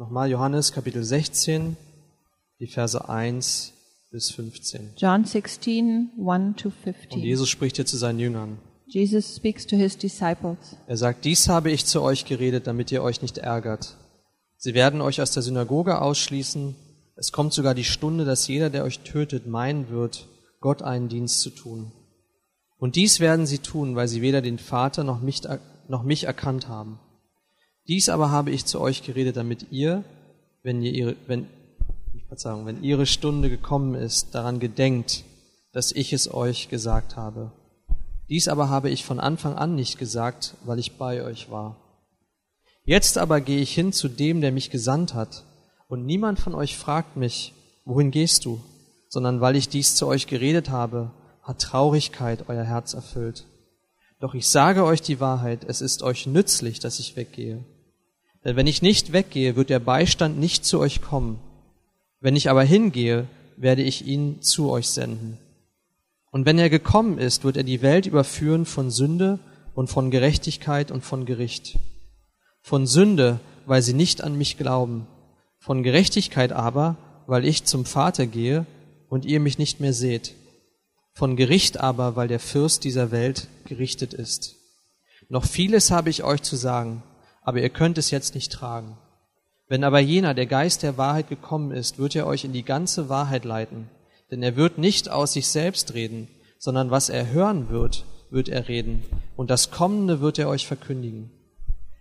Nochmal Johannes Kapitel 16, die Verse 1 bis 15. John 16, 1 to Und 15. Jesus spricht hier zu seinen Jüngern. Jesus speaks to his disciples. Er sagt, dies habe ich zu euch geredet, damit ihr euch nicht ärgert. Sie werden euch aus der Synagoge ausschließen. Es kommt sogar die Stunde, dass jeder, der euch tötet, meinen wird, Gott einen Dienst zu tun. Und dies werden sie tun, weil sie weder den Vater noch mich, noch mich erkannt haben. Dies aber habe ich zu euch geredet, damit ihr, wenn ihr ihre, wenn, Verzeihung, wenn ihre Stunde gekommen ist, daran gedenkt, dass ich es euch gesagt habe. Dies aber habe ich von Anfang an nicht gesagt, weil ich bei euch war. Jetzt aber gehe ich hin zu dem, der mich gesandt hat, und niemand von euch fragt mich, wohin gehst du, sondern weil ich dies zu euch geredet habe, hat Traurigkeit euer Herz erfüllt. Doch ich sage euch die Wahrheit, es ist euch nützlich, dass ich weggehe. Denn wenn ich nicht weggehe, wird der Beistand nicht zu euch kommen. Wenn ich aber hingehe, werde ich ihn zu euch senden. Und wenn er gekommen ist, wird er die Welt überführen von Sünde und von Gerechtigkeit und von Gericht. Von Sünde, weil sie nicht an mich glauben. Von Gerechtigkeit aber, weil ich zum Vater gehe und ihr mich nicht mehr seht. Von Gericht aber, weil der Fürst dieser Welt gerichtet ist. Noch vieles habe ich euch zu sagen, aber ihr könnt es jetzt nicht tragen. Wenn aber jener, der Geist der Wahrheit gekommen ist, wird er euch in die ganze Wahrheit leiten. Denn er wird nicht aus sich selbst reden, sondern was er hören wird, wird er reden. Und das Kommende wird er euch verkündigen.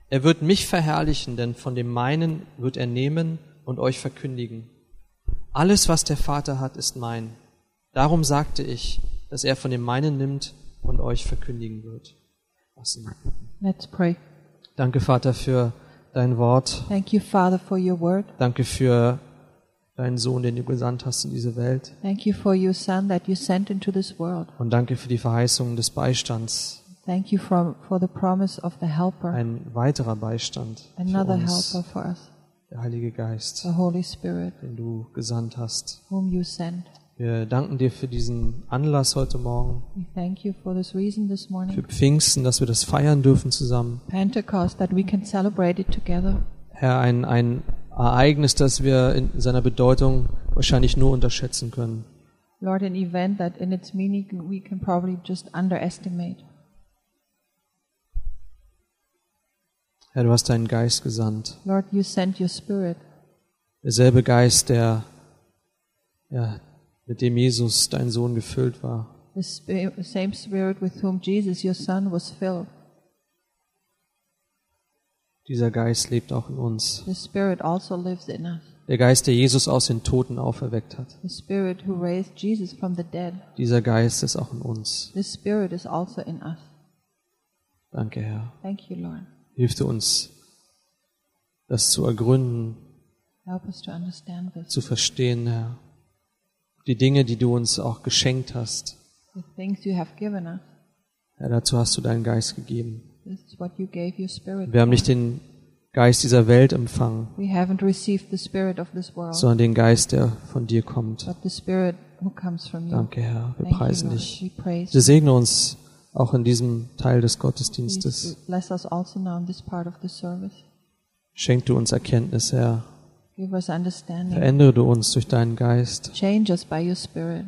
Er wird mich verherrlichen, denn von dem meinen wird er nehmen und euch verkündigen. Alles, was der Vater hat, ist mein. Darum sagte ich, dass er von dem meinen nimmt und euch verkündigen wird. Let's pray. Danke, Vater, für dein Wort. Thank you, Father, for your word. Danke für deinen Sohn, den du gesandt hast in diese Welt. Thank you for your Son that you sent into this world. Und danke für die Verheißung des Beistands. Thank you for, for the promise of the Helper, Ein weiterer Beistand für another uns, Helper for us, der Heilige Geist, the Holy Spirit, den du gesandt hast. whom you sent. Wir danken dir für diesen Anlass heute Morgen, We thank you for this reason this für morning, Pfingsten, dass wir das feiern dürfen zusammen. Pentecost, that we can celebrate it together. Herr, ein, ein Ereignis, das wir in seiner Bedeutung wahrscheinlich nur unterschätzen können. Lord, an event that in its meaning we can probably just underestimate. Herr, du hast deinen Geist gesandt. Lord, you sent your Spirit, Derselbe Geist, der, ja, mit dem Jesus, dein Sohn, gefüllt war. the same Spirit with whom Jesus, your Son, was filled. Dieser Geist lebt auch in uns. The Spirit also lives in us. Der Geist, der Jesus aus den Toten auferweckt hat. The Spirit who raised Jesus from the dead. Dieser Geist ist auch in uns. The Spirit is also in us. Danke, Herr. Thank you, Lord. Hilf du uns, das zu ergründen, Help us to understand this. zu verstehen, Herr. Die Dinge, die du uns auch geschenkt hast. The things you have given us. Herr, dazu hast du deinen Geist gegeben. This is what you gave your Spirit. Wir haben nicht den Geist dieser Welt empfangen, We haven't received the Spirit of this world, sondern den Geist, der von dir kommt. but the Spirit who comes from you. Danke, Herr. Wir Thank you, preisen Lord. dich. We praise Wir you. segne uns auch in diesem Teil des Please Gottesdienstes. bless us also now in this part of the service. Schenk du uns Erkenntnis, Herr. Verändere du uns durch deinen Geist. Change us by your Spirit.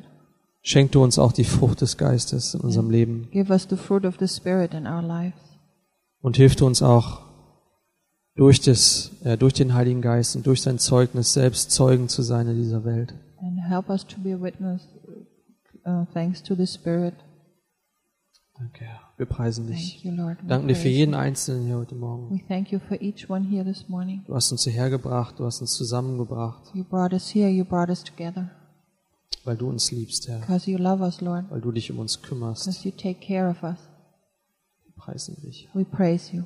Schenk du uns auch die Frucht des Geistes in unserem Leben. Give us the fruit of the Spirit in our lives. Und hilf du uns auch durch, das, äh, durch den Heiligen Geist und durch sein Zeugnis selbst Zeugen zu sein in dieser Welt. And help us to be a witness uh, thanks to the Spirit. Danke, Herr. Wir preisen dich. You, Lord. Danken dir für jeden. Einzelnen hier heute Morgen. We thank you for each one here this morning. Du hast uns hierher gebracht, du hast uns zusammengebracht, You brought us here, you brought us together. weil du uns liebst, Herr. Because you love us, Lord. Weil du dich um uns kümmerst. Because you take care of us. Wir preisen dich We praise you.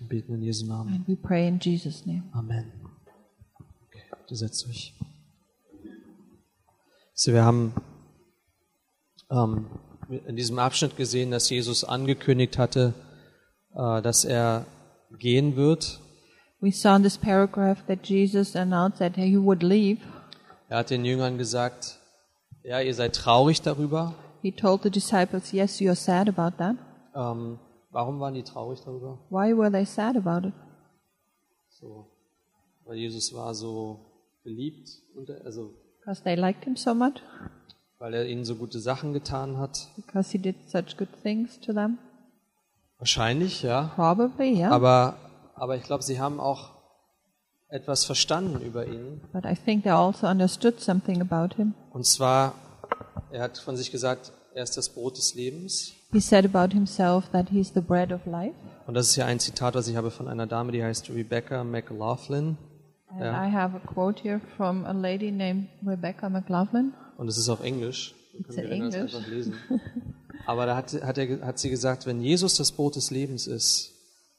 und beten in Jesu Namen. And we pray in Jesus' name. Amen. Okay, bitte setzt euch. So, wir haben ähm, in diesem Abschnitt gesehen, dass Jesus angekündigt hatte, äh, dass er gehen wird. We saw in this paragraph that Jesus announced that he would leave. Er hat den Jüngern gesagt, ja, ihr seid traurig darüber. He told the disciples, Yes, you are sad about that. Ähm, warum waren die traurig darüber? Why were they sad about it? So. weil Jesus war so beliebt, und, also Because they liked him so much? Weil er ihnen so gute Sachen getan hat. Because he did such good things to them? Wahrscheinlich, ja. Probably, yeah. Aber, aber ich glaube, sie haben auch etwas verstanden über ihn. But I think they also understood something about him. Und zwar, er hat von sich gesagt, er ist das Brot des Lebens. He said about himself that he's the bread of life. Und das ist ja ein Zitat, was ich habe von einer Dame, die heißt Rebecca McLaughlin. And Ja. I have a quote here from a lady named Rebecca McLaughlin. Und es ist auf Englisch. Können wir das English. einfach lesen. Aber da hat, hat, er, hat sie gesagt, wenn Jesus das Brot des Lebens ist,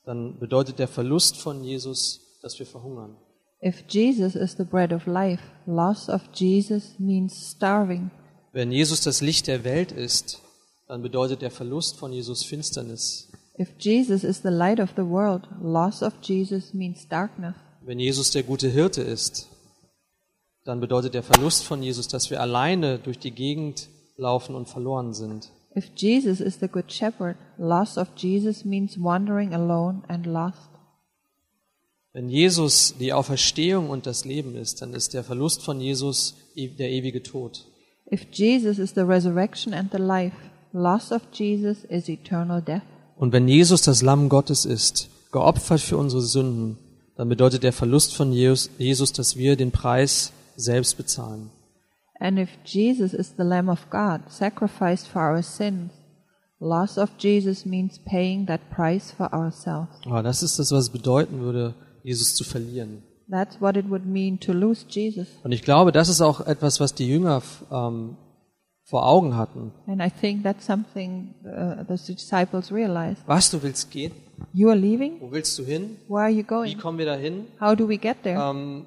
dann bedeutet der Verlust von Jesus, dass wir verhungern. If Jesus is the bread of life, loss of Jesus means starving. Wenn Jesus das Licht der Welt ist, dann bedeutet der Verlust von Jesus Finsternis. If Jesus is the light of the world, loss of Jesus means darkness. Wenn Jesus der gute Hirte ist, dann bedeutet der Verlust von Jesus, dass wir alleine durch die Gegend laufen und verloren sind. If Jesus is the good shepherd, loss of Jesus means wandering alone and lost. Wenn Jesus die Auferstehung und das Leben ist, dann ist der Verlust von Jesus e- der ewige Tod. If Jesus is the resurrection and the life, loss of Jesus is eternal death. Und wenn Jesus das Lamm Gottes ist, geopfert für unsere Sünden, dann bedeutet der Verlust von Jesus, Jesus, dass wir den Preis selbst bezahlen. And if Jesus is the Lamb of God, sacrificed for our sins, loss of Jesus means paying that price for ourselves. Aber das ist das, was es bedeuten würde, Jesus zu verlieren. That's what it would mean to lose Jesus. Und ich glaube, das ist auch etwas, was die Jünger ähm, vor Augen hatten. And I think that's something uh, the disciples realized. Was, du willst gehen? You are leaving? Wo willst du hin? Where are you Wie going? kommen wir dahin? How do we get there? Ähm,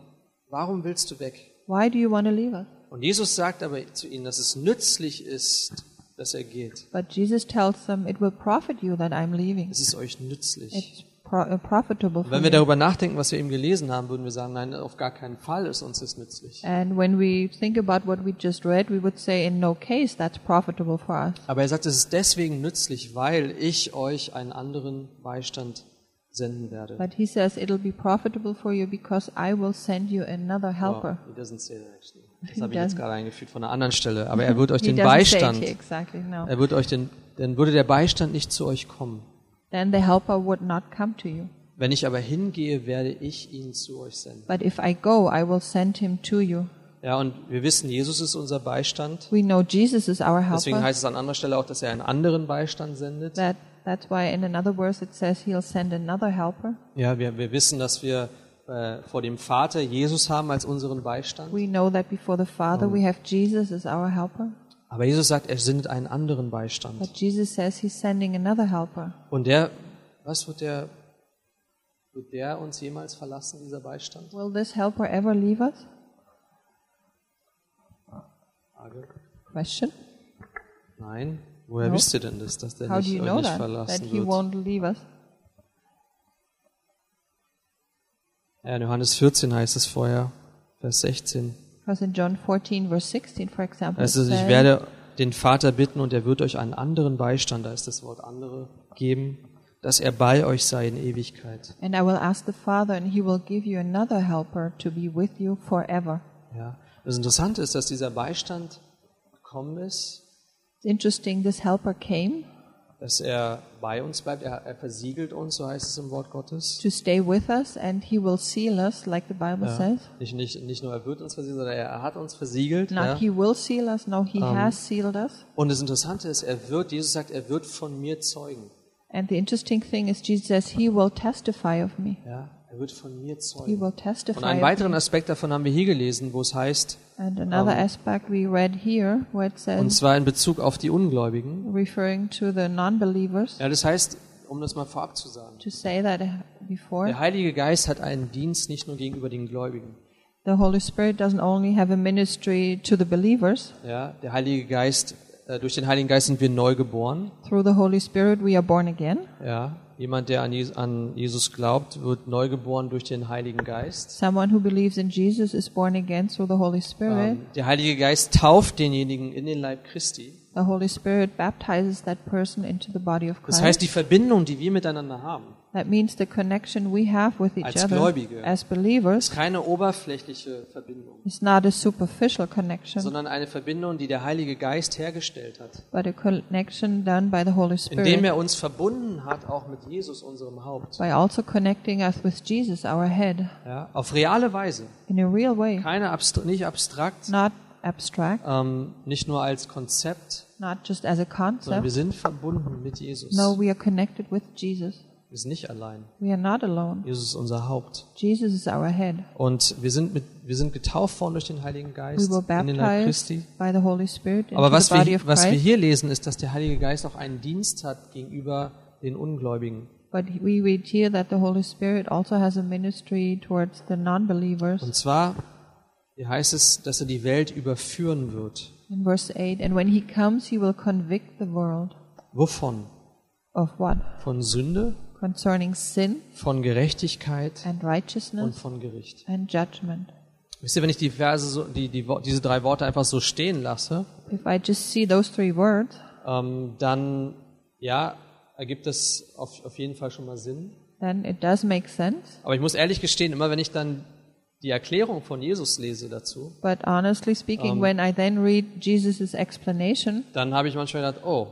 warum willst du weg? Why do you want to leave us? Und Jesus sagt aber zu ihnen, dass es nützlich ist, dass er geht. But Jesus tells them, It will profit you that I'm leaving. Es ist euch nützlich. It's uh, profitable Wenn wir darüber nachdenken, was wir eben gelesen haben, würden wir sagen, nein, auf gar keinen Fall ist uns das nützlich. And when we think about what we just read, we would say, in no case that's profitable for us. Aber er sagt, es ist deswegen nützlich, weil ich euch einen anderen Beistand senden werde. But he says it'll be profitable for you because I will send you another helper. Well, he doesn't say that actually. Das He habe ich jetzt gerade eingefügt von einer anderen Stelle. Aber er wird euch den Beistand, exactly, no. er wird euch den, dann würde der Beistand nicht zu euch kommen. Then the helper would not come to you. Wenn ich aber hingehe, werde ich ihn zu euch senden. But if I go, I will send him to you. Ja, und wir wissen, Jesus ist unser Beistand. We know Jesus is our Deswegen helper. heißt es an anderer Stelle auch, dass er einen anderen Beistand sendet. That, that's why in another verse it says he'll send another helper. Ja, wir, wir wissen, dass wir äh, vor dem Vater Jesus haben als unseren Beistand. We know that before the Father we have Jesus as our helper. Aber Jesus sagt, er sendet einen anderen Beistand. But Jesus says he's sending another helper. Und der, was wird der, wird der uns jemals verlassen, dieser Beistand? Will this helper ever leave us? Frage. Question. Nein. Woher No. wisst ihr denn das, dass der How do nicht, you euch know nicht that? That verlassen he wird? won't leave us? Ja, in Johannes 14 heißt es vorher, Vers 16. Because in John 14, verse 16, for example, es, ich werde den Vater bitten und er wird euch einen anderen Beistand, da ist das Wort andere, geben, dass er bei euch sei in Ewigkeit. And I will ask the Father, and he will give you another helper to be with you forever. Ja. Das Interessante ist, dass dieser Beistand gekommen ist, interesting, this helper came dass er bei uns bleibt, er, er versiegelt uns, so heißt es im Wort Gottes. to stay with us, and he will seal us, like the Bible Ja. says. Nicht, nicht, nicht nur er wird uns versiegelt, sondern er, hat uns versiegelt. Not Ja. he will seal us, no, he has sealed us. Und das Interessante ist, er wird, Jesus sagt, er wird von mir zeugen. And the interesting thing is, Jesus says, he will testify of me. Ja. Er wird von mir zeugen. Und einen weiteren. Aspekt davon haben wir hier gelesen, wo es heißt, um, read here, where it und zwar in Bezug auf die Ungläubigen. referring to the non-believers, Ja, das heißt, um das mal vorab zu sagen, to say that before, der Heilige Geist hat einen Dienst nicht nur gegenüber den Gläubigen. the Holy Spirit doesn't only have a ministry to the believers. Ja, der Heilige Geist, äh, durch den Heiligen Geist sind wir neu geboren. Through the Holy Spirit, we are born again. Ja, jemand, der an Jesus, glaubt, wird neu geboren durch den Heiligen Geist. Someone who believes in Jesus is born again through the Holy Spirit. Ähm, der Heilige Geist tauft denjenigen in den Leib Christi. The Holy Spirit baptizes that person into the body of Das Christ. heißt, die Verbindung, die wir miteinander haben, That means the connection we have with each Als other Gläubige. as believers ist keine oberflächliche Verbindung, is not a superficial connection, sondern eine Verbindung, die der Heilige Geist hergestellt hat, but a connection done by the Holy indem Spirit er uns verbunden hat, auch mit Jesus, unserem Haupt, by also connecting us with Jesus, our head, ja, auf reale Weise, in a real way, keine abstra nicht abstrakt, not abstract, ähm, nicht nur als Konzept, not just as a sondern wir concept. sind verbunden mit Jesus. No, we are connected with Jesus. Wir sind nicht allein. We are not alone. Jesus ist unser Haupt. Jesus is our head. Und wir sind, mit, wir sind getauft worden durch den Heiligen We Geist were in den Leib Christi. by the Holy Spirit Aber was wir, was wir hier lesen, ist, dass der Heilige Geist auch einen Dienst hat gegenüber den Ungläubigen. But we read here that the Holy Spirit also has a ministry towards the non-believers. Und zwar, hier heißt es, dass er die Welt überführen wird. In verse 8, and when he comes, he will convict the world Wovon? of what? Von Sünde, Concerning sin von Gerechtigkeit and und righteousness von Gericht. and judgment. Wisst ihr, wenn ich die Verse so, die, die, diese drei Worte einfach so stehen lasse, If I just see those three words, ähm, dann, ja, ergibt das auf, auf jeden Fall schon mal Sinn. then it does make sense. Aber ich muss ehrlich gestehen, immer wenn ich dann die Erklärung von Jesus lese dazu, But honestly speaking, when I then read Jesus' explanation, dann habe ich manchmal gedacht, oh,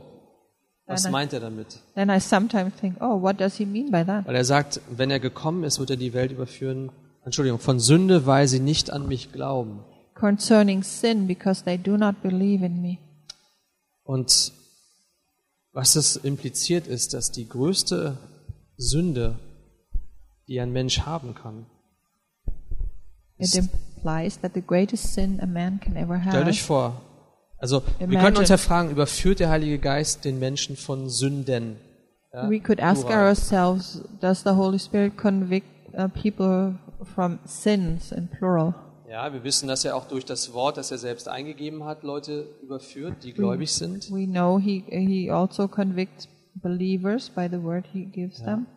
was meint er damit? then I sometimes think, oh, what does he mean by that? Weil er sagt, wenn er gekommen ist, wird er die Welt überführen, Entschuldigung, von Sünde, weil sie nicht an mich glauben. Concerning sin, because they do not believe in me. Und was das impliziert ist, dass die größte Sünde, die ein Mensch haben kann, It implies that the greatest sin a man can ever stellt euch have. vor, also wir Imagine. können uns ja fragen, überführt der Heilige Geist den Menschen von Sünden? Ja, We could ask plural. ourselves, does the Holy Spirit convict uh, people from sins in plural? Ja, wir wissen, dass er auch durch das Wort, das er selbst eingegeben hat, Leute überführt, die gläubig sind. We know he he also convicts believers by the word he gives them,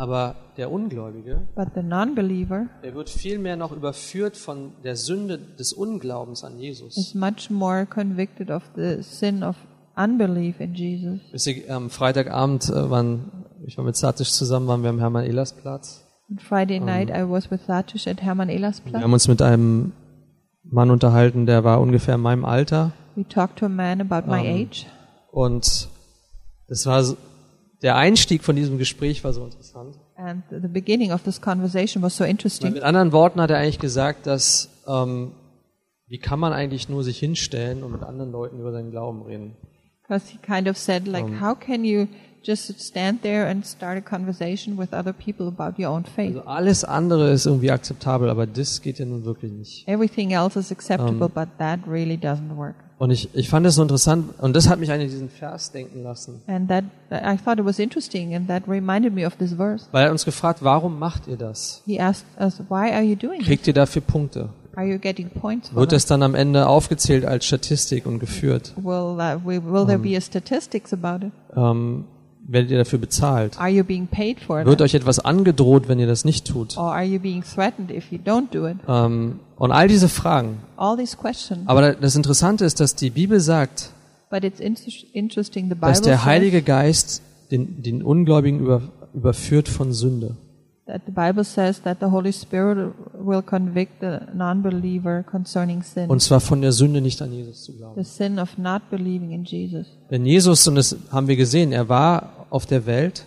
Aber der Ungläubige, but the non-believer der wird vielmehr noch überführt von der Sünde des Unglaubens an Jesus. is much more convicted of the sin of unbelief in Jesus. Ihr, am Freitagabend äh, waren, ich war mit Satisch zusammen, waren wir am Hermann-Ehlers-Platz. On Friday night, I was with Satish at Hermann Ehlers Wir Platz. haben uns mit einem Mann unterhalten, der war ungefähr in meinem Alter. We talked to a man about my Um, age, Und das war der Einstieg von diesem Gespräch war so interessant. and the beginning of this conversation was so interesting. mit anderen Worten hat er eigentlich gesagt, dass ähm, wie kann man eigentlich nur sich hinstellen und mit anderen Leuten über seinen Glauben reden? Because he kind of said, like, how can you just stand there and start a conversation with other people about your own faith? Also alles andere ist irgendwie akzeptabel, aber das geht ja nun wirklich nicht. Everything else is acceptable, but that really doesn't work. Und ich, ich fand es so interessant und das hat mich an diesen Vers denken lassen. And that I thought it was interesting, and that reminded me of this verse. Weil er uns gefragt, warum macht ihr das? He asked us, "Why are you doing? Kriegt ihr dafür Punkte? Are you getting points Wird es dann am Ende aufgezählt als Statistik und geführt? Will uh, we, will there be a statistics about it? Ähm, werdet ihr dafür bezahlt? Are you being paid for Wird that, euch etwas angedroht, wenn ihr das nicht tut? or are you being threatened if you don't do it? Ähm, und all diese Fragen. All these questions. Aber das Interessante ist, dass die Bibel sagt, But it's inter- interesting. The Bible dass der says Heilige Geist den, den Ungläubigen über, überführt von Sünde. that the Bible says that the Holy Spirit will convict the non-believer concerning sin, Und zwar von der Sünde nicht an Jesus zu glauben. the sin of not believing in Jesus. Wenn Jesus, und das haben wir gesehen, er war auf der Welt,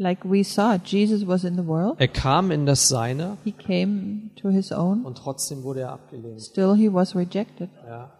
Like we saw, Jesus was in the world. er kam in das Seine He came to his own. und trotzdem wurde er abgelehnt. Still, he was rejected. Ja.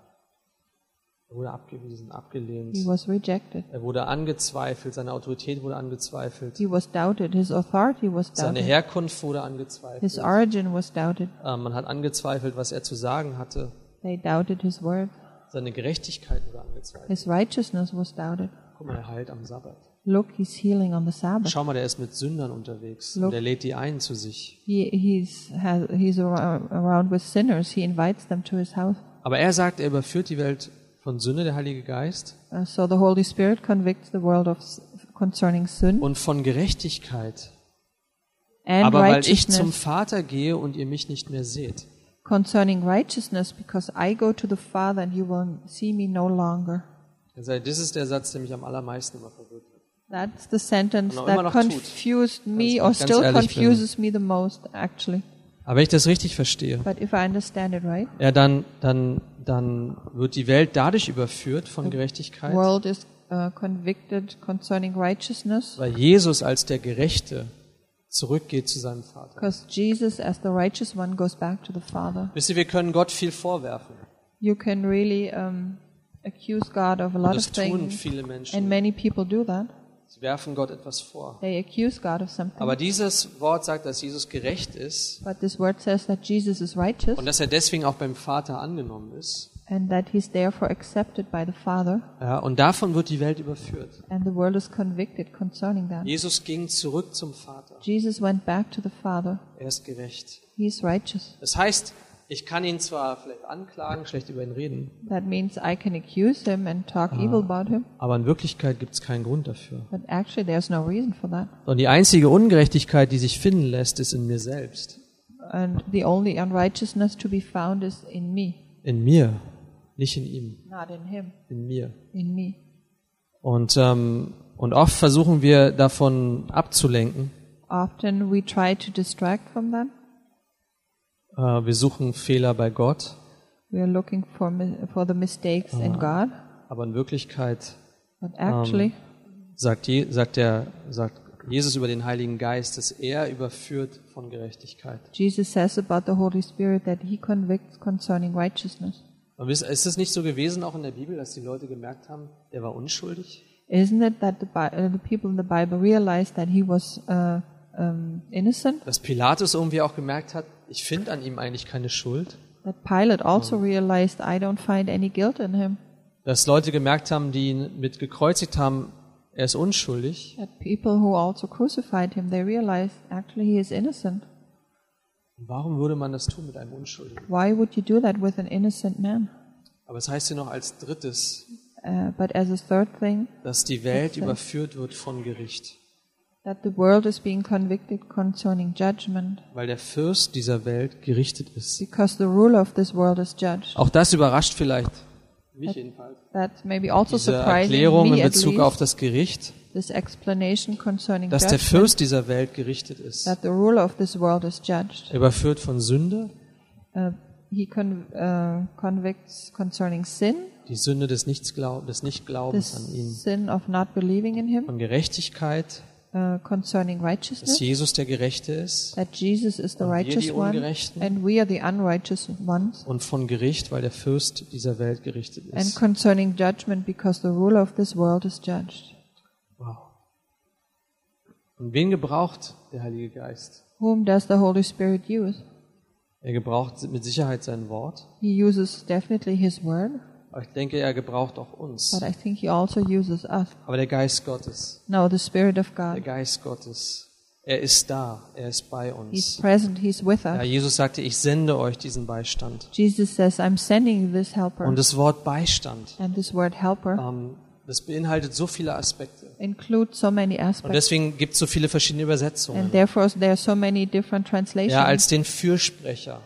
Er wurde abgewiesen, abgelehnt. He was rejected. Er wurde angezweifelt, seine Autorität wurde angezweifelt. He was doubted. His authority was Seine doubted. Herkunft wurde His angezweifelt. origin was doubted. Äh, Man hat angezweifelt, was er zu sagen hatte. They doubted his word. Seine Gerechtigkeit wurde angezweifelt. His righteousness was doubted. Guck mal, er heilt am Sabbat. Look, he's healing on the Sabbath. Schau mal, der ist mit Sündern unterwegs. Look. Und er lädt die ein zu sich. He, he's, has, he's ar- around with sinners. He invites them to his house. Aber er sagt, er überführt die Welt von Sünde, der Heilige Geist, Uh, so the Holy Spirit convicts the world of concerning sin und von Gerechtigkeit. and Aber weil ich zum righteousness Vater gehe und ihr mich nicht mehr seht. concerning righteousness because I go to the Father and you will see me no longer. Er Das ist der Satz, der mich am allermeisten immer verwirrt. That's the sentence that noch tut. confused me or still ehrlich bin. confuses me the most, actually. Aber wenn ich das richtig verstehe, But if I understand it right, ja, dann, dann, dann wird die Welt dadurch überführt von Gerechtigkeit, world is uh, convicted concerning righteousness weil Jesus als der Gerechte zurückgeht zu seinem Vater. because Jesus, as the righteous one, goes back to the Father. Wisst ihr, wir können Gott viel vorwerfen. You can really um, accuse God of a Und lot das of tun things, viele and Menschen. many people do that. Sie werfen Gott etwas vor. They accuse God of something. Aber dieses Wort sagt, dass Jesus gerecht ist But this word says that Jesus is righteous und dass er deswegen auch beim Vater angenommen ist. and that he's therefore accepted by the Father, Ja, und davon wird die Welt überführt. and the world is convicted concerning that. Jesus ging zurück zum Vater. Jesus went back to the Father. Er ist gerecht. He's righteous. Das heißt, ich kann ihn zwar vielleicht anklagen, schlecht über ihn reden, That means I can accuse him and talk evil about him, aber in Wirklichkeit gibt es keinen Grund dafür. but actually there's no reason for that. Und die einzige Ungerechtigkeit, die sich finden lässt, ist in mir selbst. And the only unrighteousness to be found is in me, In mir, nicht in ihm, not in him, in mir. in me. Und, ähm, und oft versuchen wir davon abzulenken. Often we try to distract from that. Äh, wir suchen Fehler bei Gott, We are looking for for the mistakes in God, aber in Wirklichkeit actually sagt, Je, sagt, der, sagt Jesus über den Heiligen Geist, dass er überführt von Gerechtigkeit. Jesus says about the Holy Spirit that he convicts concerning righteousness. Und wisst- ist es nicht so gewesen, auch in der Bibel, dass die Leute gemerkt haben, der war unschuldig? Isn't it that the, uh, the people in the Bible realized that he was uh, um, innocent? Dass Pilatus irgendwie auch gemerkt hat, ich finde an ihm eigentlich keine Schuld? That Pilate also realized, I don't find any guilt in him. Dass Leute gemerkt haben, die ihn mit gekreuzigt haben, er ist unschuldig? That people who also crucified him, they realized actually he is innocent. Warum würde man das tun mit einem Unschuldigen? Why would you do that with an innocent man? Aber es heißt hier noch als drittes, Uh, but as a third thing, dass die Welt überführt wird von Gericht. That the world is being convicted concerning judgment Weil der Fürst dieser Welt gerichtet ist. because the ruler of this world is judged. Auch das überrascht vielleicht mich jedenfalls. That maybe also Diese surprising Erklärung in Bezug auf das Gericht, this explanation concerning dass der Fürst dieser Welt gerichtet ist. that the ruler of this world is judged. Überführt von Sünde, Uh, he con- uh, convicts concerning sin, die Sünde des, Nichtsglaub des the Nichtglaubens an ihn. sin of not believing in him, Von Gerechtigkeit, uh, concerning dass righteousness, Jesus der Gerechte ist. that Jesus is the righteous one, and we are the unrighteous ones, Und von Gericht, weil der Fürst dieser Welt gerichtet and ist. concerning judgment because the ruler of this world is judged. Wow. Und wen gebraucht der Heilige Geist? Whom does the Holy Spirit use? Er gebraucht mit Sicherheit sein Wort, He uses definitely His word, aber ich denke, er gebraucht auch uns. but I think He also uses us. Aber der Geist Gottes, No, the Spirit of der God. Geist Gottes, er ist da, er ist bei He's uns. present, He's with Ja, us. Jesus sagte, ich sende euch diesen Beistand. Jesus says, I'm sending this helper. Und das Wort Beistand, And this word helper ähm, das beinhaltet so viele Aspekte. includes so many Und aspects. deswegen gibt es so viele verschiedene Übersetzungen. And therefore there are so many different translations Ja, als den Fürsprecher,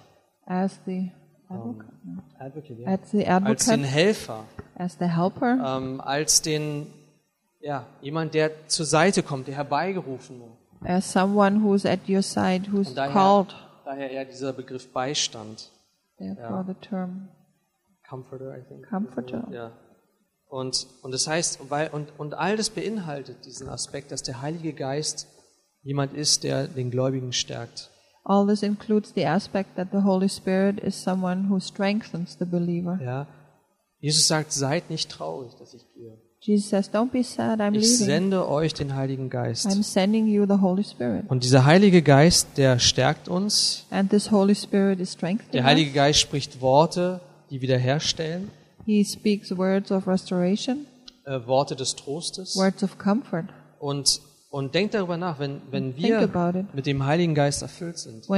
as the advocate, Advocate, ja. as the als den advocate, Helfer, as the helper, ähm, als den, ja, jemand, der zur Seite kommt, der Herbeigerufene. as someone who's at your side, who's Und daher, called. daher eher dieser Begriff Beistand. Therefore the term Comforter, I think. Comforter. Ja. Und, und das heißt, weil, und, und all das beinhaltet diesen Aspekt, dass der Heilige Geist jemand ist, der den Gläubigen stärkt. All this includes the aspect that the Holy Spirit is someone who strengthens the believer. Ja. Jesus sagt, seid nicht traurig, dass ich gehe. Jesus says, Don't be sad, I'm Ich leaving. sende euch den Heiligen Geist. I'm sending you the Holy Spirit. Und dieser Heilige Geist, der stärkt uns. And this Holy Spirit is strengthening Der. Heilige Geist spricht Worte, die wiederherstellen, He speaks words of restoration, äh, Worte des Trostes. words of comfort. Und, und denkt darüber nach, wenn, wenn wir mit dem Heiligen Geist erfüllt sind,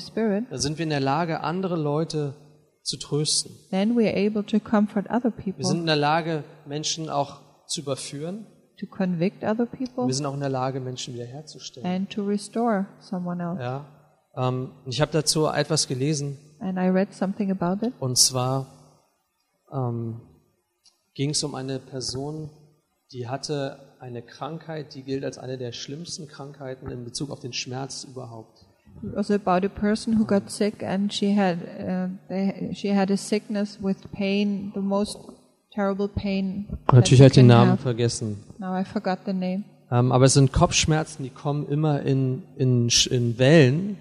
Spirit, dann sind wir in der Lage, andere Leute zu trösten. then we are able to comfort other Wir sind in der Lage, Menschen auch zu überführen. to convict other people, Wir sind auch in der Lage, Menschen wiederherzustellen. and to restore someone else. Ja. Ähm, ich habe dazu etwas gelesen, And I read something about it. und zwar ähm, ging es um eine Person, die hatte eine Krankheit, die gilt als eine der schlimmsten Krankheiten in Bezug auf den Schmerz überhaupt. It was about a person who got sick, and she had uh, they, she had a sickness with pain, the most terrible pain. Natürlich habe ich den Namen have. vergessen. Now I forgot the name. Ähm, aber es sind Kopfschmerzen, die kommen immer in, in, in Wellen.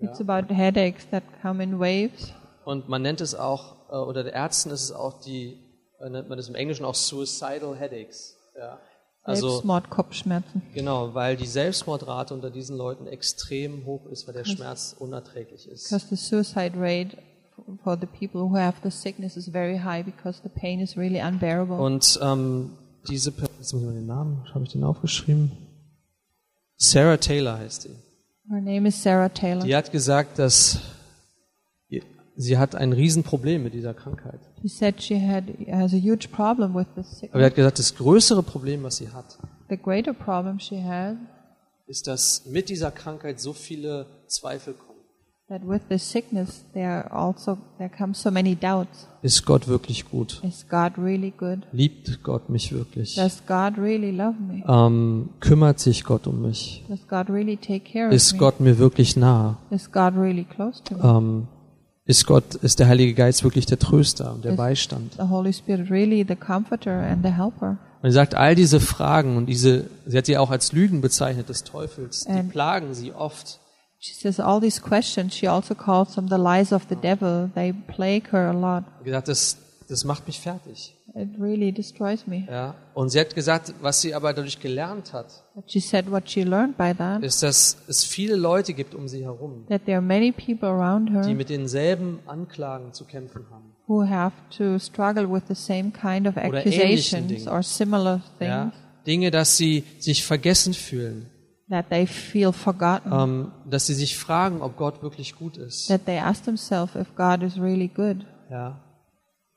It's about headaches that come in waves. Und man nennt es auch, äh, oder der Ärzten ist es auch die, äh, nennt man das im Englischen auch suicidal headaches. Ja. Also Selbstmordkopfschmerzen. genau, weil die Selbstmordrate unter diesen Leuten extrem hoch ist, weil der Schmerz unerträglich ist. Because the suicide rate for the people who have the sickness is very high because the pain is really unbearable. Und ähm, diese, Per- jetzt muss ich mal den Namen, habe ich den aufgeschrieben? Sarah Taylor heißt sie. Her name is Sarah Taylor. Die hat gesagt, dass sie hat ein Riesenproblem mit dieser Krankheit. She said she had has a huge problem with this Aber sickness. sie hat gesagt, das größere Problem, was sie hat, The greater problem she has ist, dass mit dieser Krankheit so viele Zweifel kommen. that with the sickness there also there come so many doubts. Ist Gott wirklich gut? Is God really good? Liebt Gott mich wirklich? Does God really love me? Ähm, kümmert sich Gott um mich? Does God really take care of Ist me? Gott mir wirklich nah? Is God really close to me? Ähm, ist Gott, ist der Heilige Geist wirklich der Tröster und der Ist- Beistand? the Holy Spirit really the comforter and the helper? Und er sagt, all diese Fragen und diese, sie hat sie auch als Lügen bezeichnet des Teufels, die Ähm. plagen sie oft. She says all these questions. She also calls them the lies of the devil. They plague her a lot. Gesagt, das, das macht mich fertig. It really destroys me. Ja. Und sie hat gesagt, was sie aber dadurch gelernt hat, But she said what she learned by that ist, dass es viele Leute gibt um sie herum, that there are many people around die her mit denselben Anklagen zu kämpfen haben. who have to struggle with the same kind of Oder ähnlichen accusations Dingen. or similar things Ja. Dinge, dass sie sich vergessen fühlen, that they feel forgotten. ähm, dass sie sich fragen, ob Gott wirklich gut ist. that they ask themselves if God is really good. Ja.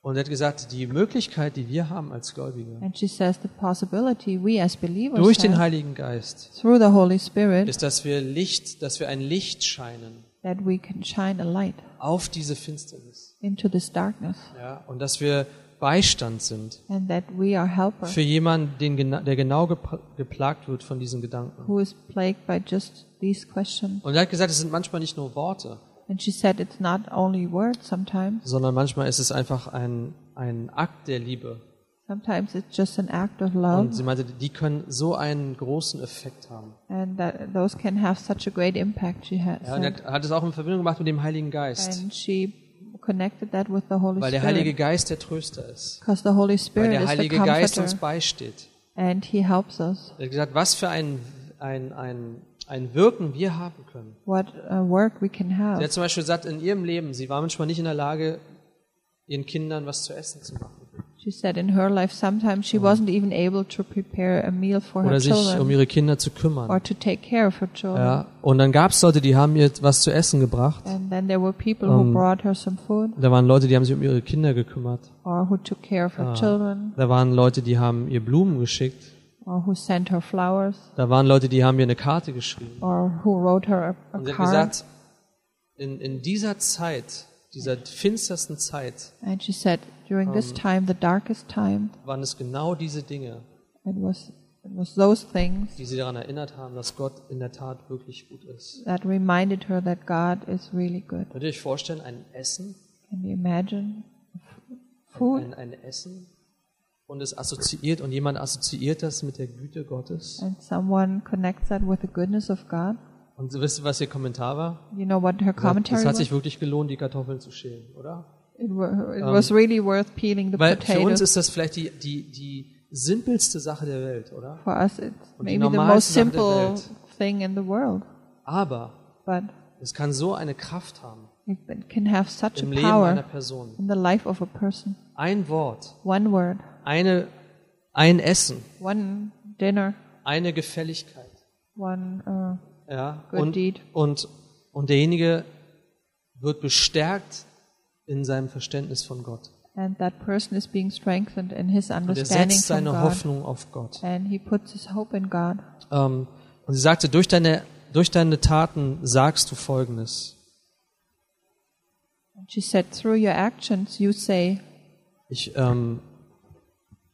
Und er hat gesagt, die Möglichkeit, die wir haben als Gläubige, And she says the possibility we as believers durch den have Heiligen Geist, through the Holy Spirit ist, dass wir Licht, dass wir ein Licht scheinen that we can shine a light auf diese Finsternis. into this darkness Ja. Und dass wir Beistand sind and that we are helper für jemanden, den, gena- der genau gepl- geplagt wird von diesen Gedanken. who is plagued by just these questions. Und er hat gesagt, es sind manchmal nicht nur Worte, And she said it's not only words sometimes. sondern manchmal ist es einfach ein, ein Akt der Liebe. Sometimes it's just an act of Und love sie meinte, die können so einen großen Effekt haben. and that those can have such a great impact, she had Ja, und er hat- es auch in Verbindung gemacht mit dem Heiligen Geist. And she connected that with the Holy Weil der Heilige Spirit. Geist der Tröster ist. Because the Holy Weil Spirit der is the Heilige Geist uns beisteht. and He helps us. Er hat gesagt, was für ein, ein, ein, ein Wirken wir haben können. What work we can Sie have. hat zum Beispiel gesagt, in ihrem Leben, sie war manchmal nicht in der Lage, ihren Kindern was zu essen zu machen. She said in her life sometimes she wasn't even able to prepare a meal for her Oder sich um children ihre Kinder zu kümmern. or to take care of her children. Ja, und dann gab es Leute, die haben ihr was zu essen gebracht. And then there were people who Um, brought her some food Da waren Leute, die haben sich um ihre Kinder gekümmert. or who took care of her Ah. children Da waren Leute, die haben ihr Blumen geschickt. Or who sent her flowers Da waren Leute, die haben ihr eine Karte geschrieben. or who wrote her a, a Und sie hat gesagt, in, in dieser Zeit, dieser finstersten Zeit, And she said during this time, the darkest time, waren es genau diese Dinge, it was it was those things die sie daran erinnert haben, dass Gott in der Tat wirklich gut ist. that reminded her that God is really good. Könnt ihr euch vorstellen, ein Essen, Can you imagine food ein, ein Essen und es assoziiert und jemand assoziiert das mit der Güte Gottes? and someone connects that with the goodness of God? Und wisst ihr, was ihr Kommentar war? You know what her Es commentary hat was? sich wirklich gelohnt, die Kartoffeln zu schälen, oder? It, it was really worth peeling the Weil für uns potatoes. ist das vielleicht die, die, die simpelste Sache der Welt, oder? For us, it's Und maybe the most simple thing in the world, Aber but es kann so eine Kraft haben it can have such im a Leben einer power Person. in the life of a person. Ein Wort, One word, eine, ein Essen, one dinner, eine Gefälligkeit. one uh, Ja? Good Und, deed. und, und derjenige wird bestärkt in seinem Verständnis von Gott. and that person is being strengthened in his Und er understanding setzt seine God, Hoffnung auf Gott. and he puts his hope in God. Ähm, und sie sagte, durch deine, durch deine Taten sagst du Folgendes. And she said, through your actions, you say, Ich, ähm,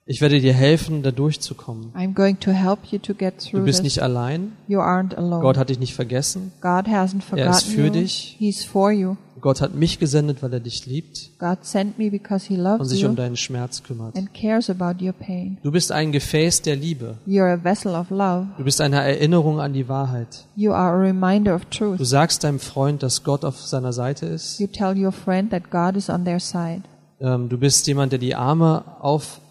Ich werde dir helfen, da durchzukommen. I'm going to help you to get Du through bist this. nicht allein. You aren't alone. Gott hat dich nicht vergessen. God hasn't Er ist forgotten für you. dich. He's for you. Gott hat mich gesendet, weil er dich liebt God sent me because He und loves sich you um deinen Schmerz kümmert. and cares about your pain. Du bist ein Gefäß der Liebe. You're a vessel of love. Du bist eine Erinnerung an die Wahrheit. You are a reminder of Du truth. sagst deinem Freund, dass Gott auf seiner Seite ist. You tell your friend that God is on their side. Ähm, Du bist jemand, der die Arme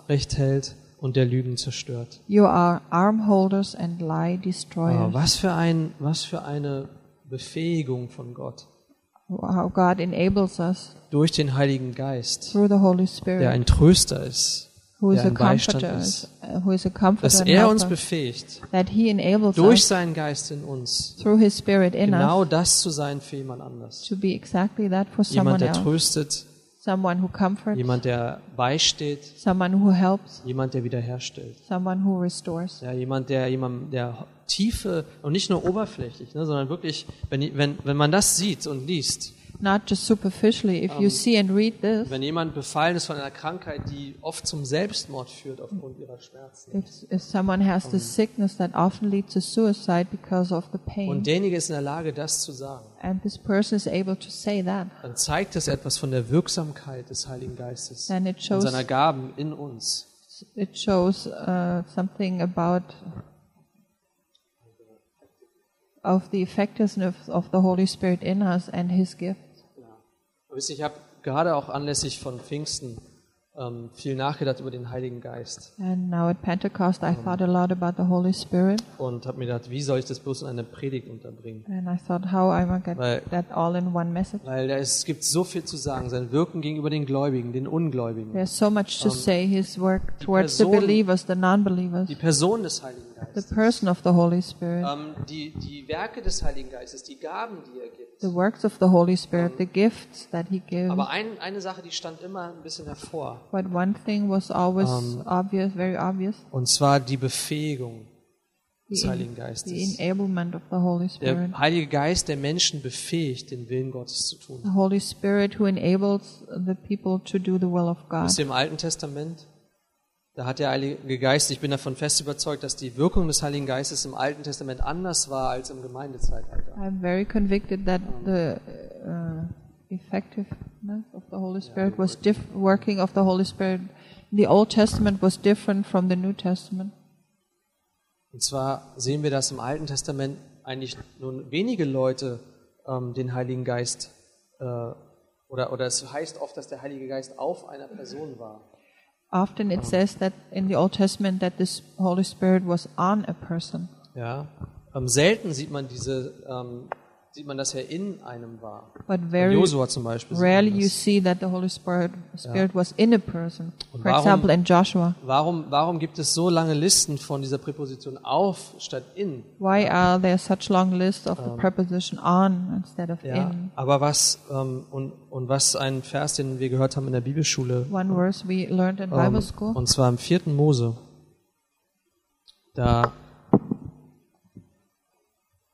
aufrecht hält und der Lügen zerstört. You are arm holders and lie destroyers. was für ein, was für eine Befähigung von Gott How God enables us durch den Heiligen Geist, through the Holy der Spirit, ein Tröster ist, who is der a ein Beistand ist, uh, who is a comforter dass er uns befähigt, that He enables durch seinen Geist in uns, through His Spirit in genau us das zu sein für jemand anders. to be exactly that for someone Jemand, der else. tröstet, Someone who comforts, jemand, der beisteht, someone who helps, jemand, der wiederherstellt. someone who restores. Ja, jemand, der jemand, der tiefe und nicht nur oberflächlich, ne, sondern wirklich, wenn, wenn, wenn man das sieht und liest, Not just superficially. If you see and read this, wenn jemand befallen ist von einer Krankheit, die oft zum Selbstmord führt aufgrund ihrer Schmerzen, if, if someone has this sickness that often leads to suicide because of the pain, und derjenige ist in der Lage, das zu sagen, and this person is able to say that, dann zeigt das etwas von der Wirksamkeit des Heiligen Geistes it und shows seiner Gaben in uns. it shows uh, something about of the effectiveness of the Holy Spirit in us and His gift. Aber wisst ihr, Ich habe gerade auch anlässlich von Pfingsten ähm, viel nachgedacht über den Heiligen Geist And now at Pentecost, I thought a lot about the Holy Spirit, und habe mir gedacht, wie soll ich das bloß in eine Predigt unterbringen? and I thought, how I get Weil- that all in one message? Weil es gibt so viel zu sagen, sein Wirken gegenüber den Gläubigen, den Ungläubigen, There's so much to say. His work towards the Person- believers, the non-believers, die Person des Heiligen the Geistes, person of the Holy Spirit, ähm, die, die Werke des Heiligen Geistes, die Gaben, die er gibt. the works of the Holy Spirit, the gifts that He gives. Aber ein, eine Sache, die stand immer ein bisschen hervor, But one thing was always obvious, very obvious: und zwar die Befähigung des the, Heiligen the Geistes. enablement of the Holy Spirit. Der Heilige Geist, der Menschen befähigt, den Willen Gottes zu tun. The Holy Spirit who enables the people to do the will of God. Wisst ihr, im Alten Testament, da hat der Heilige Geist, ich bin davon fest überzeugt, dass die Wirkung des Heiligen Geistes im Alten Testament anders war als im Gemeindezeitalter. I'm very convicted that the uh, effectiveness of the Holy Spirit was working of the Holy Spirit in the Old Testament was different from the New Testament. Und zwar sehen wir, dass im Alten Testament eigentlich nur wenige Leute ähm, den Heiligen Geist, äh, oder, oder es heißt oft, dass der Heilige Geist auf einer Person war. Often it says that in the Old Testament that this Holy Spirit was on a person. Ja? Ähm, selten sieht man diese, ähm, sieht man, dass er in einem war. But very Josua zum Beispiel. rarely you see that the Holy Spirit, Spirit was in a person. Und For warum- example, in Joshua. Warum, warum gibt es so lange Listen von dieser Präposition auf statt in? Why are there such long lists of the preposition on instead of Ja, in? aber was ähm, und, und was ein Vers, den wir gehört haben in der Bibelschule, One verse we learned in ähm, Bible school. und zwar im vierten Mose. Da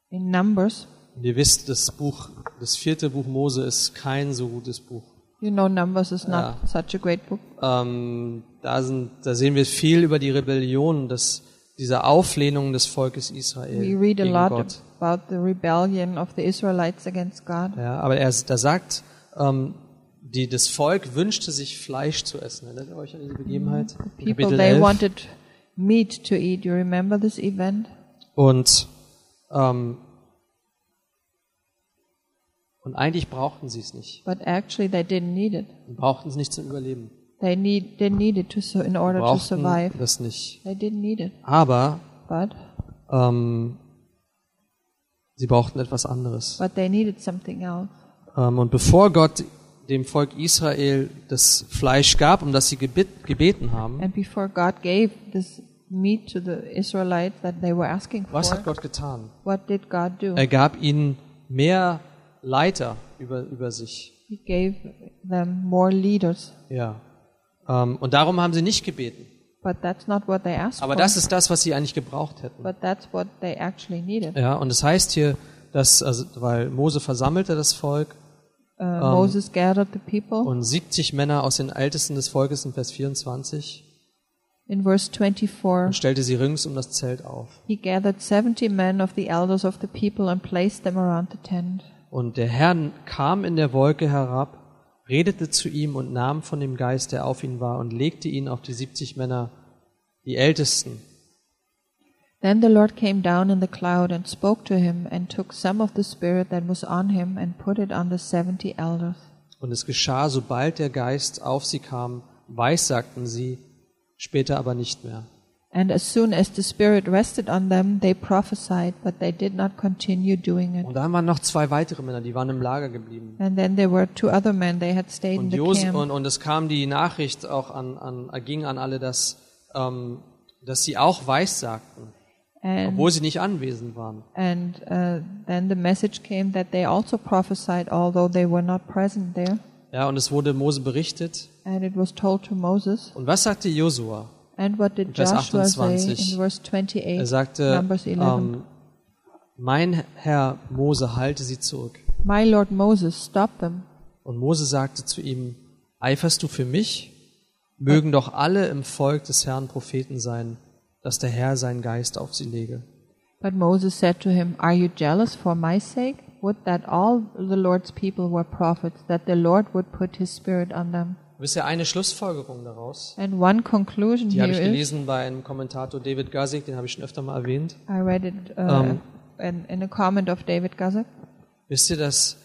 In Numbers, und ihr wisst, das Buch, das vierte Buch Mose ist kein so gutes Buch. you know, Numbers is not Ja. such a great book. Ähm, da, sind, da sehen wir viel über die Rebellion, des, dieser Auflehnung des Volkes Israel We read a gegen lot Gott. about the rebellion of the Israelites against God. Ja, aber er, da sagt, ähm, die, das Volk wünschte sich Fleisch zu essen. Erinnert ihr euch an diese Begebenheit? In People, they 11. wanted meat to eat. You remember this event? Und, ähm, und eigentlich brauchten sie es nicht. But actually, they didn't need it. Sie brauchten es nicht zum Überleben. They need they needed to so in Sie order to brauchten survive. das nicht. They didn't need it, Aber but ähm, sie brauchten etwas anderes. but they needed something else. Ähm, und bevor Gott dem Volk Israel das Fleisch gab, um das sie gebet, gebeten haben, And before God gave this meat to the Israelites that they were asking for, was hat Gott getan? what did God do? Er gab ihnen mehr Leiter über, über sich. He gave them more leaders. Ja. Ähm, und darum haben sie nicht gebeten. But that's not what they asked Aber das ist das, was sie eigentlich gebraucht hätten. but that's what they actually needed. Ja, und es heißt hier, dass, also, weil Mose versammelte das Volk Uh, Moses gathered the people. und 70 Männer aus den Ältesten des Volkes in Vers 24 In verse und 24, stellte sie rings um das Zelt auf. he gathered seventy men of the elders of the people and placed them around the tent. Und der Herr kam in der Wolke herab, redete zu ihm und nahm von dem Geist, der auf ihn war, und legte ihn auf die 70 Männer, die Ältesten. Then the Lord came down in the cloud and spoke to him, and took some of the Spirit that was on him and put it on the seventy elders. Und es geschah, sobald der Geist auf sie kam, weissagten sie, später aber nicht mehr. And as soon as the Spirit rested on them, they prophesied, but they did not continue doing it. Und dann waren noch zwei weitere Männer, die waren im Lager geblieben. And then there were two other men, they had stayed in Und, the camp. und, und es kam die Nachricht auch an, an ging an alle, dass, ähm, dass sie auch weissagten, And, obwohl sie nicht anwesend waren. and uh, then the message came that they also prophesied, although they were not present there. Ja, und es wurde Mose berichtet. And it was told to Moses. Und was sagte Josua? And what did Vers Joshua say 28. in verse 28? Er sagte, Numbers 11. ähm, mein Herr Mose, halte sie zurück. My Lord Moses, stop them. Und Mose sagte zu ihm, eiferst du für mich? Mögen doch alle im Volk des Herrn Propheten sein, dass der Herr seinen Geist auf sie lege. But Moses said to him, Are you jealous for my sake? Would that all the Lord's people were prophets, that the Lord would put his spirit on them. Wisst ihr eine Schlussfolgerung daraus? And one conclusion Die habe ich gelesen bei einem Kommentator David Guzik, den habe ich schon öfter mal erwähnt. I read it uh, Um, in, in a comment of David Guzik. Wisst ihr, dass,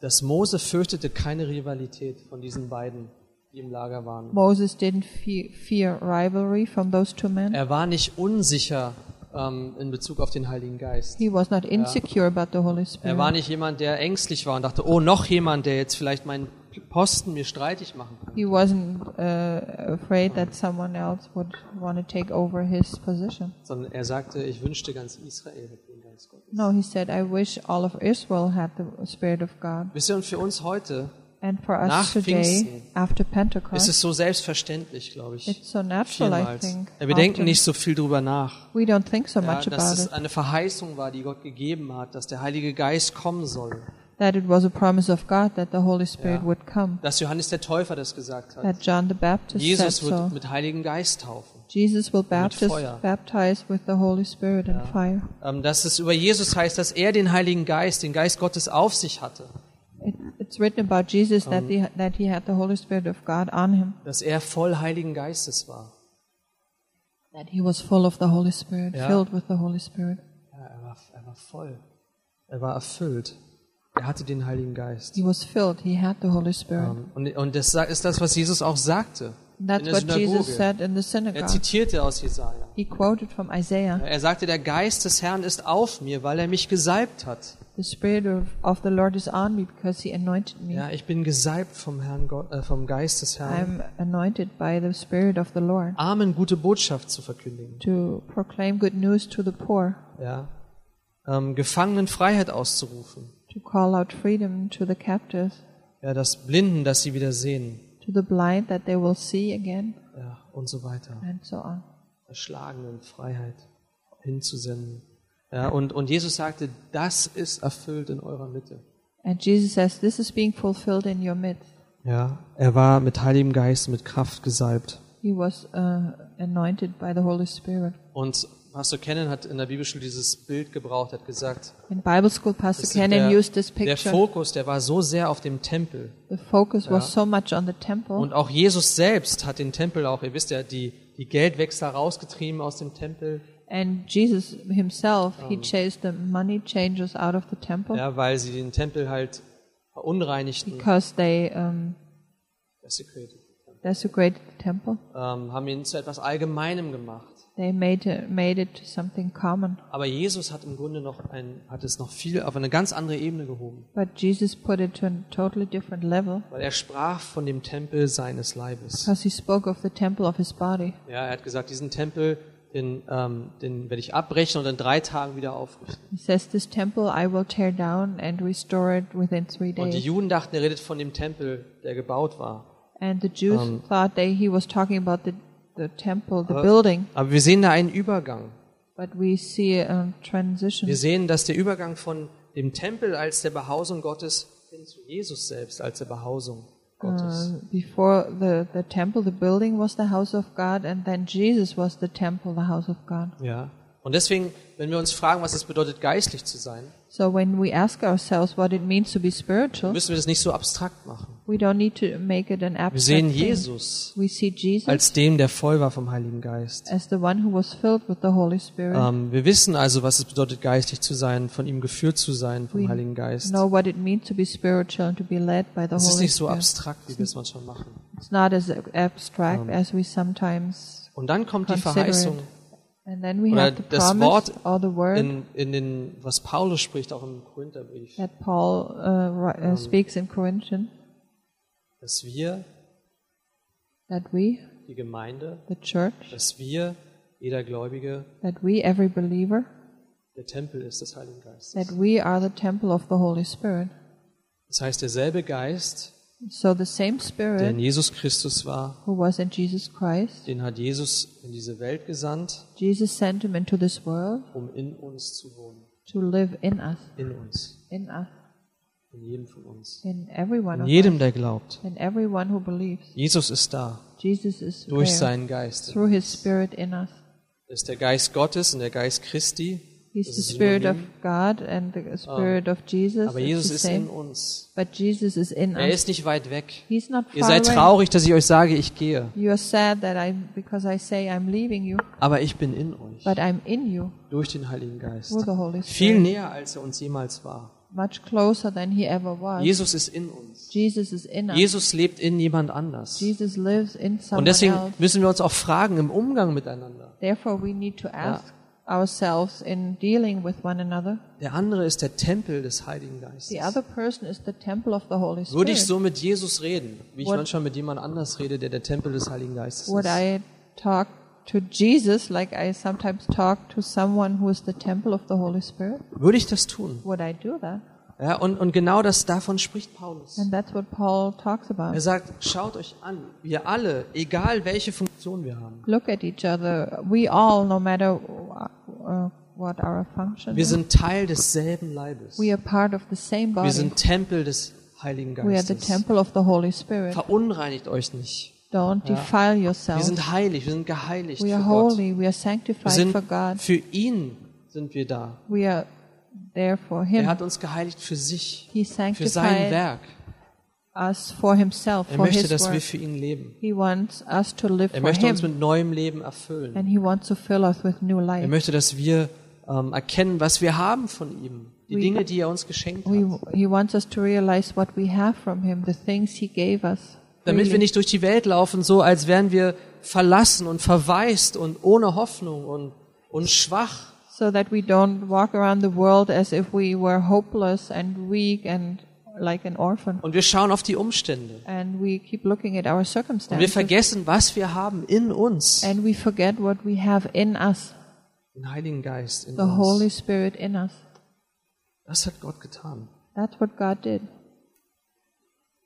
dass Mose fürchtete keine Rivalität von diesen beiden, die im Lager waren. Moses didn't fe- fear rivalry from those two men. Er war nicht unsicher ähm, in Bezug auf den Heiligen Geist. He was not insecure about the Holy Er war Spirit. nicht jemand, der ängstlich war und dachte, oh, noch jemand, der jetzt vielleicht meinen Posten mir streitig machen. He wasn't uh, afraid that someone else would want to take over his position. Sondern er sagte, ich wünschte, ganz Israel hätte den Geist Gottes. No, he said, I wish all of Israel had the Spirit of God. Wisst ihr, und für uns heute And for us Nach today, Pfingsten after ist Pentecost, es so selbstverständlich, glaube ich. it's so natural, I think. Ja, wir denken nicht so viel drüber nach. We don't think so Ja, much dass about es it. eine Verheißung war, die Gott gegeben hat, dass der Heilige Geist kommen soll. That it was a promise of God that the Holy Spirit Ja. would come. Dass Johannes der Täufer das gesagt hat. That John the Baptist Jesus wird so. mit Heiligen Geist taufen. Jesus will baptize, baptize with the Holy Spirit and fire. Ähm, dass es über Jesus heißt, dass er den Heiligen Geist, den Geist Gottes auf sich hatte. It, it's written about Jesus that, he, that he had the Holy Spirit of God on him, Dass er voll Heiligen Geistes war. that he was full of the Holy Spirit, Ja. filled with the Holy Spirit. Ja, er war, er war voll. Er war erfüllt. Er hatte den Heiligen Geist. He was filled. He had the Holy Spirit. Ähm, und, und das ist das, was Jesus auch sagte. That's in der what Jesus Synagoge. said in the Er synagogue. zitierte aus Jesaja. He quoted from Isaiah. Er sagte, der Geist des Herrn ist auf mir, weil er mich gesalbt hat. The Spirit of, of the Lord is on me because He anointed me. Ja, ich bin gesalbt vom Herrn Gott, äh, vom Geist des Herrn, I'm anointed by the Spirit of the Lord Armen gute Botschaft zu verkündigen. to proclaim good news to the poor, Ja, ähm, Gefangenen Freiheit auszurufen. To call out freedom to the captives, Ja, das Blinden, dass sie wieder sehen. to the blind that they will see again, Ja, und so weiter. and so on. Erschlagenen Freiheit hinzusenden. Ja, und, und Jesus sagte, das ist erfüllt in eurer Mitte. And Jesus says, This is being fulfilled in your midst. Ja, er war mit Heiligem Geist, mit Kraft gesalbt. He was uh, anointed by the Holy Spirit. Und Pastor Kennen hat in der Bibelschule dieses Bild gebraucht, hat gesagt, In Bible school, Pastor Cannon der, used this der picture. Fokus, der war so sehr auf dem Tempel. The focus was so much on the temple. Und auch Jesus selbst hat den Tempel auch, ihr wisst ja, die, die Geldwechsler rausgetrieben aus dem Tempel, And Jesus himself, he chased the money changers out of the temple ja, weil sie den Tempel halt verunreinigten. because they um, Desecrated. desecrated the temple. Ähm, haben ihn zu etwas Allgemeinem gemacht. They made it, made it something common. Aber Jesus hat im Grunde noch ein, hat es noch viel auf eine ganz andere Ebene gehoben. But Jesus put it to a totally different level Weil er sprach von dem Tempel seines Leibes. because he spoke of the temple of his body. Ja, er hat gesagt, diesen Tempel, den, ähm, den werde ich abbrechen und in drei Tagen wieder aufrichten. He says, This temple I will tear down and restore it within three Und die days. Juden dachten, er redet von dem Tempel, der gebaut war. And the Jews Um, thought they, he was talking about the, the temple, the building. Aber wir sehen da einen Übergang. But we see a transition. Wir sehen, dass der Übergang von dem Tempel als der Behausung Gottes hin zu Jesus selbst als der Behausung Gottes. Uh, before the, the temple, the building was the house of God, and then Jesus was the temple, the house of God. Ja. Und deswegen, wenn wir uns fragen, was es bedeutet, geistlich zu sein, So when we ask ourselves what it means to be spiritual, müssen wir das nicht so abstrakt machen. We don't need to make it an Wir sehen. Jesus als dem, der voll war vom Heiligen Geist. as the one who was filled with the Holy Spirit. Ähm, wir wissen also, was es bedeutet, geistlich zu sein, von ihm geführt zu sein, vom we Heiligen Geist. know what it means to be spiritual and to be led by the Es ist Holy nicht so Spirit. abstrakt, wie wir es manchmal machen. It's not as abstract as we sometimes Und dann kommt die Verheißung it. And then we Oder have the das promise Wort or the word in, in den, was Paulus spricht, auch im Korintherbrief, that Paul uh, uh, speaks in Corinthians dass wir, that we, die Gemeinde, the church, dass wir, jeder Gläubige, that we, every believer, der Tempel ist des Heiligen Geistes. that we are the temple of the Holy Spirit. Das heißt, derselbe Geist, So the same der in Spirit Jesus Christus war, who was in Jesus Christ, den hat Jesus in diese Welt gesandt, Jesus sent him into this world um in uns zu wohnen. to live in us, In uns. in us, In jedem von uns. in everyone In jedem, der glaubt. in everyone who believes. Jesus ist da. Jesus is Durch there seinen Geist. through His Spirit in us. Das ist der Geist Gottes und der Geist Christi. He's the ist Spirit of. God and the Spirit of Jesus. Aber Jesus ist in uns. but Jesus is in Er us. ist nicht weit weg. He's not Ihr far seid away. traurig, dass ich euch sage, ich gehe. You are sad that I, because I say I'm leaving you, Aber ich bin in euch. but I'm in you Durch den Heiligen Geist. through the Holy Viel näher, als er uns jemals war. Much closer than He ever was. Jesus ist in uns. Jesus is in us. Jesus lebt in jemand anders. Jesus lives in Und deswegen else. müssen wir uns auch fragen im Umgang miteinander. Therefore, we need to ask ourselves in dealing with one another. Der andere ist der Tempel des Heiligen The Geistes. other person is the temple of the Holy Würde ich Spirit. so mit Jesus reden, wie ich What- manchmal mit jemand anders rede, der der Tempel des Heiligen Geistes Would ist? I talk to Jesus like I sometimes talk to someone who is the temple of the Holy Spirit? Würde ich das tun? Would I do that? Ja, und, und genau das davon spricht Paulus. And that's what Paul talks about. Er sagt, schaut euch an, wir alle, egal welche Funktion wir haben, Look at each other. We all, no matter uh, what our function wir sind Teil desselben Leibes. we are part of the same Wir body. sind Tempel des Heiligen We are the Geistes. temple of the Holy Spirit. Verunreinigt euch nicht. Don't defile Wir yourself. sind heilig, wir sind geheiligt We für are Gott. holy. We are Wir sanctified sind for God. für ihn sind wir da. We are there for Er Him. hat uns geheiligt für sich, He für sein sanctified Werk. us for Himself, Er for möchte, His dass wir work. für ihn leben. He wants us to live Er for möchte uns Him, mit neuem Leben erfüllen. and He wants to fill us with new Er life. möchte, dass wir ähm, erkennen, was wir haben von ihm, die We- Dinge, die er uns geschenkt We, hat. he wants us to realize what we have from Him, the things He gave us. Damit wir freely. nicht durch die Welt laufen, so als wären wir verlassen und verwaist und ohne Hoffnung und, und schwach. so that we don't walk around the world as if we were hopeless and weak and like an orphan. Und wir schauen auf die Umstände. And we keep looking at our Und wir circumstances. vergessen, was wir haben in uns. And we forget what we have in us, Den Heiligen Geist in the Holy uns. Spirit in us. Das hat Gott getan. That's what God did.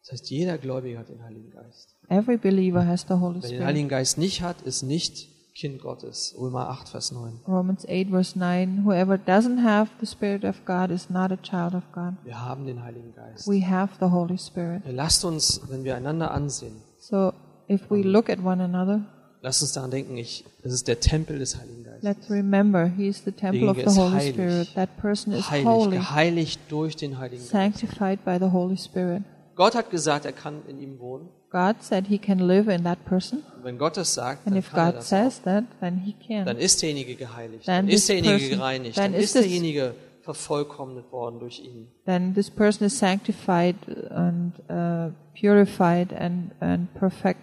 Das heißt, jeder Gläubige hat den Heiligen Geist. Every believer has the Holy Wer den Spirit. Heiligen Geist nicht hat, ist nicht Kind Gottes. Römer 8, Vers 9. Romans 8 verse 9 Whoever doesn't have the Spirit of God is not a child of God. Wir haben den Heiligen Geist. We have the Holy Spirit. Lasst uns, wenn wir einander ansehen, So if we look at one another, lasst uns daran denken, ich, das ist der Tempel des Heiligen Geistes. let's remember He is the temple of the ist Holy heilig. Spirit. That person is Heilig, holy, geheiligt durch den Heiligen Geist. sanctified by the Holy Spirit. Gott hat gesagt, er kann in ihm wohnen. God said He can live in that person. Und wenn Gott das sagt, And dann kann er God das auch. says that, then He Dann can. ist derjenige geheiligt. Then Dann ist this derjenige person- gereinigt. then Dann is ist this- derjenige vervollkommnet worden durch ihn. Then this person is sanctified and uh, purified and, and perfect,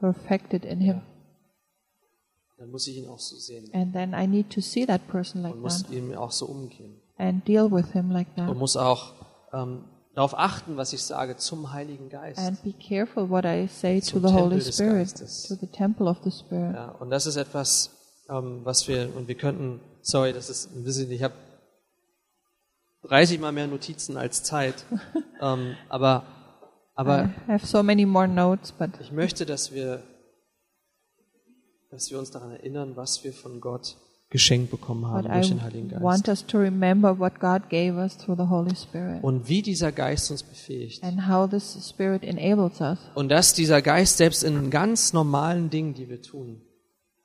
perfected in Him. Dann muss ich ihn auch so sehen. And then I need to see that person like Und muss that ihm auch so umgehen. and deal with him like Und that. muss auch ähm, darauf achten, was ich sage, zum Heiligen Geist. And be careful what I say to the Holy Spirit, to the temple of the Spirit. Ja, und das ist etwas, ähm, was wir, und wir könnten, sorry, das ist ein bisschen, ich habe 30 mal mehr Notizen als Zeit, ähm, aber, aber I have so many more notes, but ich möchte, dass wir, dass wir uns daran erinnern, was wir von Gott geschenkt bekommen haben But durch den Heiligen Geist. Und wie dieser Geist uns befähigt. and how this Spirit enables us. Und dass dieser Geist selbst in ganz normalen Dingen, die wir tun,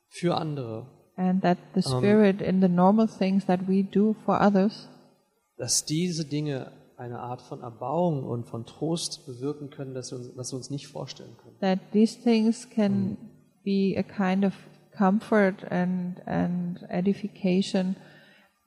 für andere, And that the Spirit in the normal things that we do for others, dass diese Dinge eine Art von Erbauung und von Trost bewirken können, dass wir uns, was wir uns nicht vorstellen können. that these things can be a kind of comfort and, and edification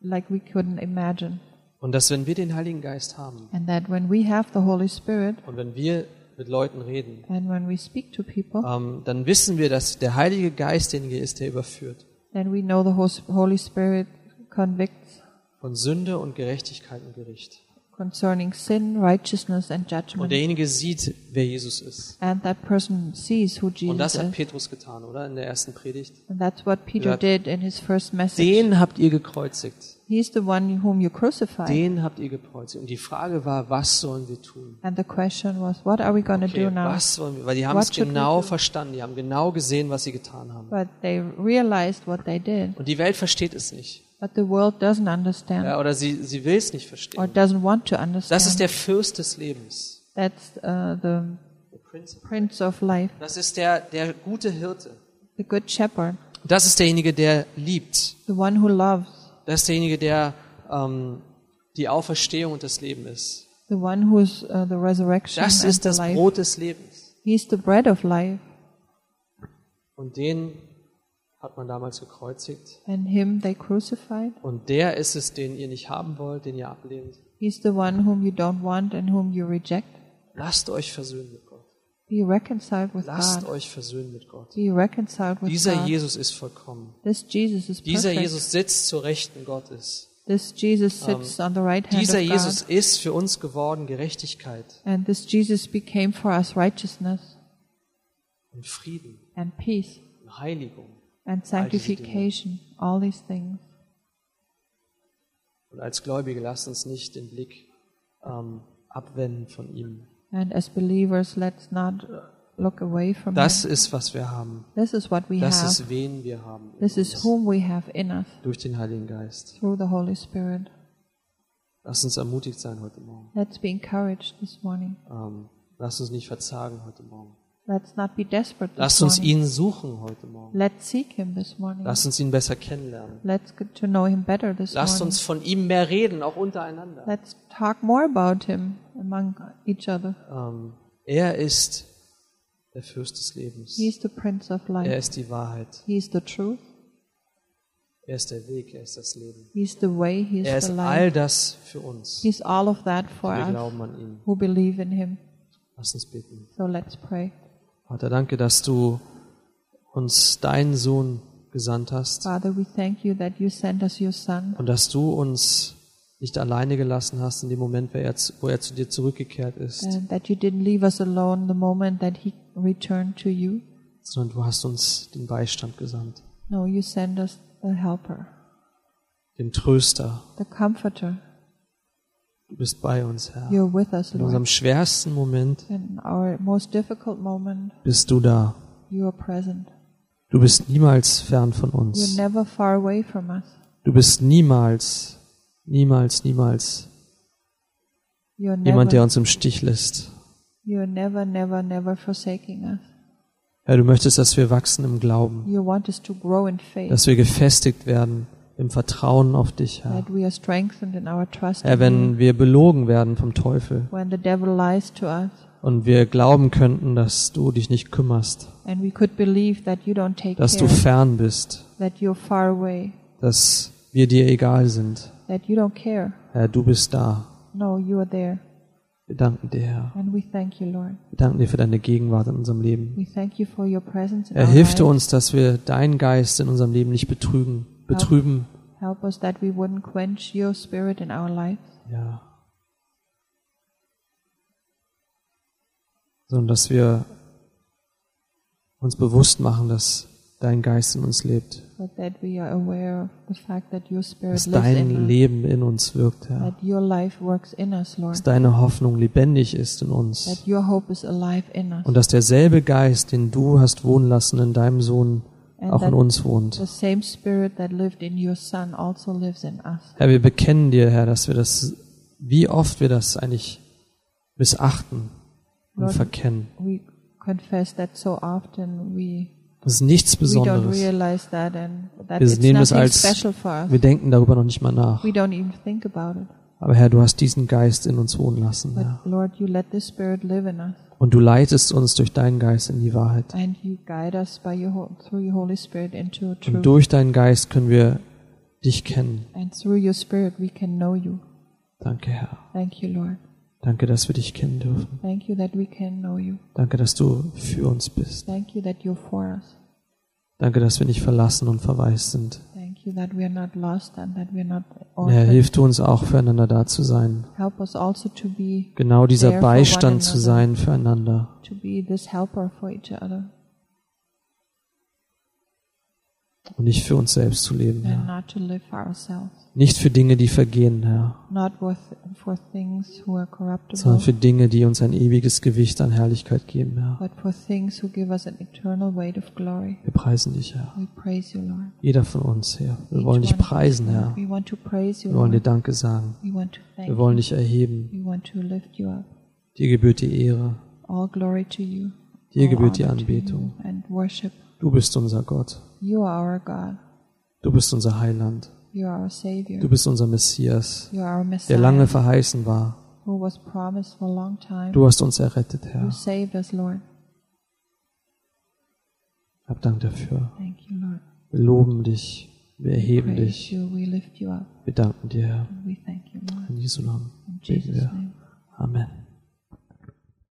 like we couldn't imagine. Und dass wenn wir den Heiligen Geist haben And that when we have the Holy Spirit und wenn wir mit Leuten reden, and when we speak to people, ähm, dann wissen wir, dass der Heilige Geist derjenige ist, der überführt. then we know the Hos- Holy Spirit convicts Von Sünde und Gerechtigkeit und Gericht. Concerning sin, righteousness, and Und judgment. derjenige sieht, wer Jesus ist. And that person sees who Und Jesus das hat. Petrus getan, oder? In der ersten Predigt. And that's what Peter gesagt, did in his first message. Den habt ihr gekreuzigt. He's the one whom you crucified. Den habt ihr gekreuzigt. Und die Frage war, was sollen wir tun? And the question was, what are we going to Okay, do now? was sollen wir? Weil die haben What es genau verstanden. Die haben genau gesehen, was sie getan haben. But they realized what they did. Und die Welt versteht es nicht. But the world doesn't understand Ja, oder sie, sie will es nicht or verstehen. doesn't want to Das ist understand. der Fürst des Lebens. That's uh, the Der Prinz. Prince of Life, Das ist der, der gute Hirte. the Good Shepherd, Das ist derjenige, der liebt. the one who loves, Das ist derjenige, der ähm, die Auferstehung und das Leben ist. the one who's uh, the resurrection Das ist das life. Brot des Lebens. He's the bread of life, Und den hat man damals gekreuzigt. and him they crucified. Und der ist es, den ihr nicht haben wollt, den ihr ablehnt. He's the one whom you don't want and whom you reject. Lasst euch versöhnen mit Gott. Be reconciled with Lasst God. euch versöhnen mit Gott. Be reconciled with Dieser God. Jesus ist vollkommen. This Jesus is Dieser perfect. Jesus sitzt zur Rechten Gottes. This Jesus sits on the right hand Dieser of Jesus God. ist für uns geworden Gerechtigkeit And this Jesus became for us righteousness und Frieden and peace und Heiligung. And sanctification, all these things. Und als Gläubige lasst uns nicht den Blick ähm, abwenden von ihm. And as believers, let's not look away from Das Him. ist, was wir haben. This is what we Das have. ist, wen wir haben. in This is uns, whom we have in us Durch den Heiligen Geist. through the Holy Spirit. Lasst uns ermutigt sein heute Morgen. Let's be encouraged this morning. Ähm, lasst uns nicht verzagen heute Morgen. Let's not be desperate this Lasst uns ihn suchen heute Morgen. Let's seek Him this morning. Lasst uns ihn besser kennenlernen. Let's get to know Him better this Lasst morning. uns von ihm mehr reden, auch untereinander. Let's talk more about Him among each other. Ähm, er ist der Fürst des Lebens. He's the Prince of Er Life. ist die Wahrheit. He's the truth. Er ist der Weg. Er ist das Leben. He's the way. He's Er the ist life. all das für uns. He's all of that for Wir us glauben an ihn. who believe in Him. Lass uns beten. So let's pray. Vater, danke, dass du uns deinen Sohn gesandt hast Father, we thank you that you sent us your Son und dass du uns nicht alleine gelassen hast in dem Moment, wo er, zu- wo er zu dir zurückgekehrt ist, and that you didn't leave us alone the moment that He returned to you. sondern du hast uns den Beistand gesandt, No, you sent us the Helper, den Tröster. the Comforter. Du bist bei uns, Herr. You're with us, In unserem schwersten Moment In our most difficult moment, bist du da. you are present. Du bist niemals fern von You're uns. never far away from us. Du bist niemals, niemals, niemals You're jemand, der never, uns im Stich lässt. you're never, never, never forsaking us. Herr, du möchtest, dass wir wachsen im Glauben, You want us to grow in faith, dass wir gefestigt werden im Vertrauen auf dich, Herr. Herr, wenn wir belogen werden vom Teufel und wir glauben könnten, dass du dich nicht kümmerst, dass du fern bist, dass wir dir egal sind. Herr, du bist da. Wir danken dir, Herr. Wir danken dir für deine Gegenwart in unserem Leben. Er hilft uns, dass wir deinen Geist in unserem Leben nicht betrügen, betrüben. Help us that we wouldn't quench your spirit in our lives, Ja. Sondern dass wir uns bewusst machen, dass dein Geist in uns lebt, but that we are aware of the fact that your spirit dass lives dein Leben in uns wirkt, Herr. that your life works in us, Dass deine Hoffnung lebendig ist in that uns. your hope is alive in us, Und dass derselbe Geist, den du hast wohnen lassen in deinem Sohn, auch in uns wohnt. also. Herr, wir bekennen dir, Herr, dass wir das, wie oft wir das eigentlich missachten und Lord, verkennen. We confess that so often we Das ist nichts Besonderes. that that Wir nehmen es als-. Wir denken darüber noch nicht mal nach. Aber Herr, du hast diesen Geist in uns wohnen lassen, Herr. Lord, you let the Spirit live in us, Und du leitest uns durch deinen Geist in die Wahrheit. and you guide us by your ho- through your Holy Spirit into Und truth. durch deinen Geist können wir dich kennen. And through your Spirit, we can know you. Danke, Herr. Thank you, Lord. Danke, dass wir dich kennen dürfen. Thank you that we can know you. Danke, dass du für uns bist. Thank you that you're for us. Danke, dass wir nicht verlassen und verwaist sind. Thank you that we are not lost and that we are not Und Herr, orphaned. hilf du uns auch füreinander da zu sein. Help us also to be Genau dieser Beistand zu sein füreinander. Und nicht für uns selbst zu leben, and Herr. not to live for ourselves, Nicht für Dinge, die vergehen, Herr, not with, for things who are corruptible, sondern für Dinge, die uns ein ewiges Gewicht an Herrlichkeit geben, Herr. but for things who give us an eternal weight of glory. Wir preisen dich, Herr. We praise you, Lord. Jeder von uns, Herr. Wir wollen dich preisen. Herr. We want to praise you, Wir wollen dir. Danke sagen. We want to thank Wir wollen dich erheben. We want to lift you up. Dir gebührt die Ehre. All glory to you. Dir gebührt die Anbetung. You. Du bist unser Gott. You are our God. Du bist unser Heiland. You are our Savior. Du bist unser Messias, You are our der Messiah, lange verheißen war. who was promised for a long time. Du hast uns errettet, You Herr. saved us, Lord. Hab Dank dafür. Thank you, Lord. Wir loben dich. Wir erheben Praise dich. you. We lift you up. Wir danken dir, Herr. And we thank you, Lord. In Jesu Namen In beten Jesus' wir. name. Amen.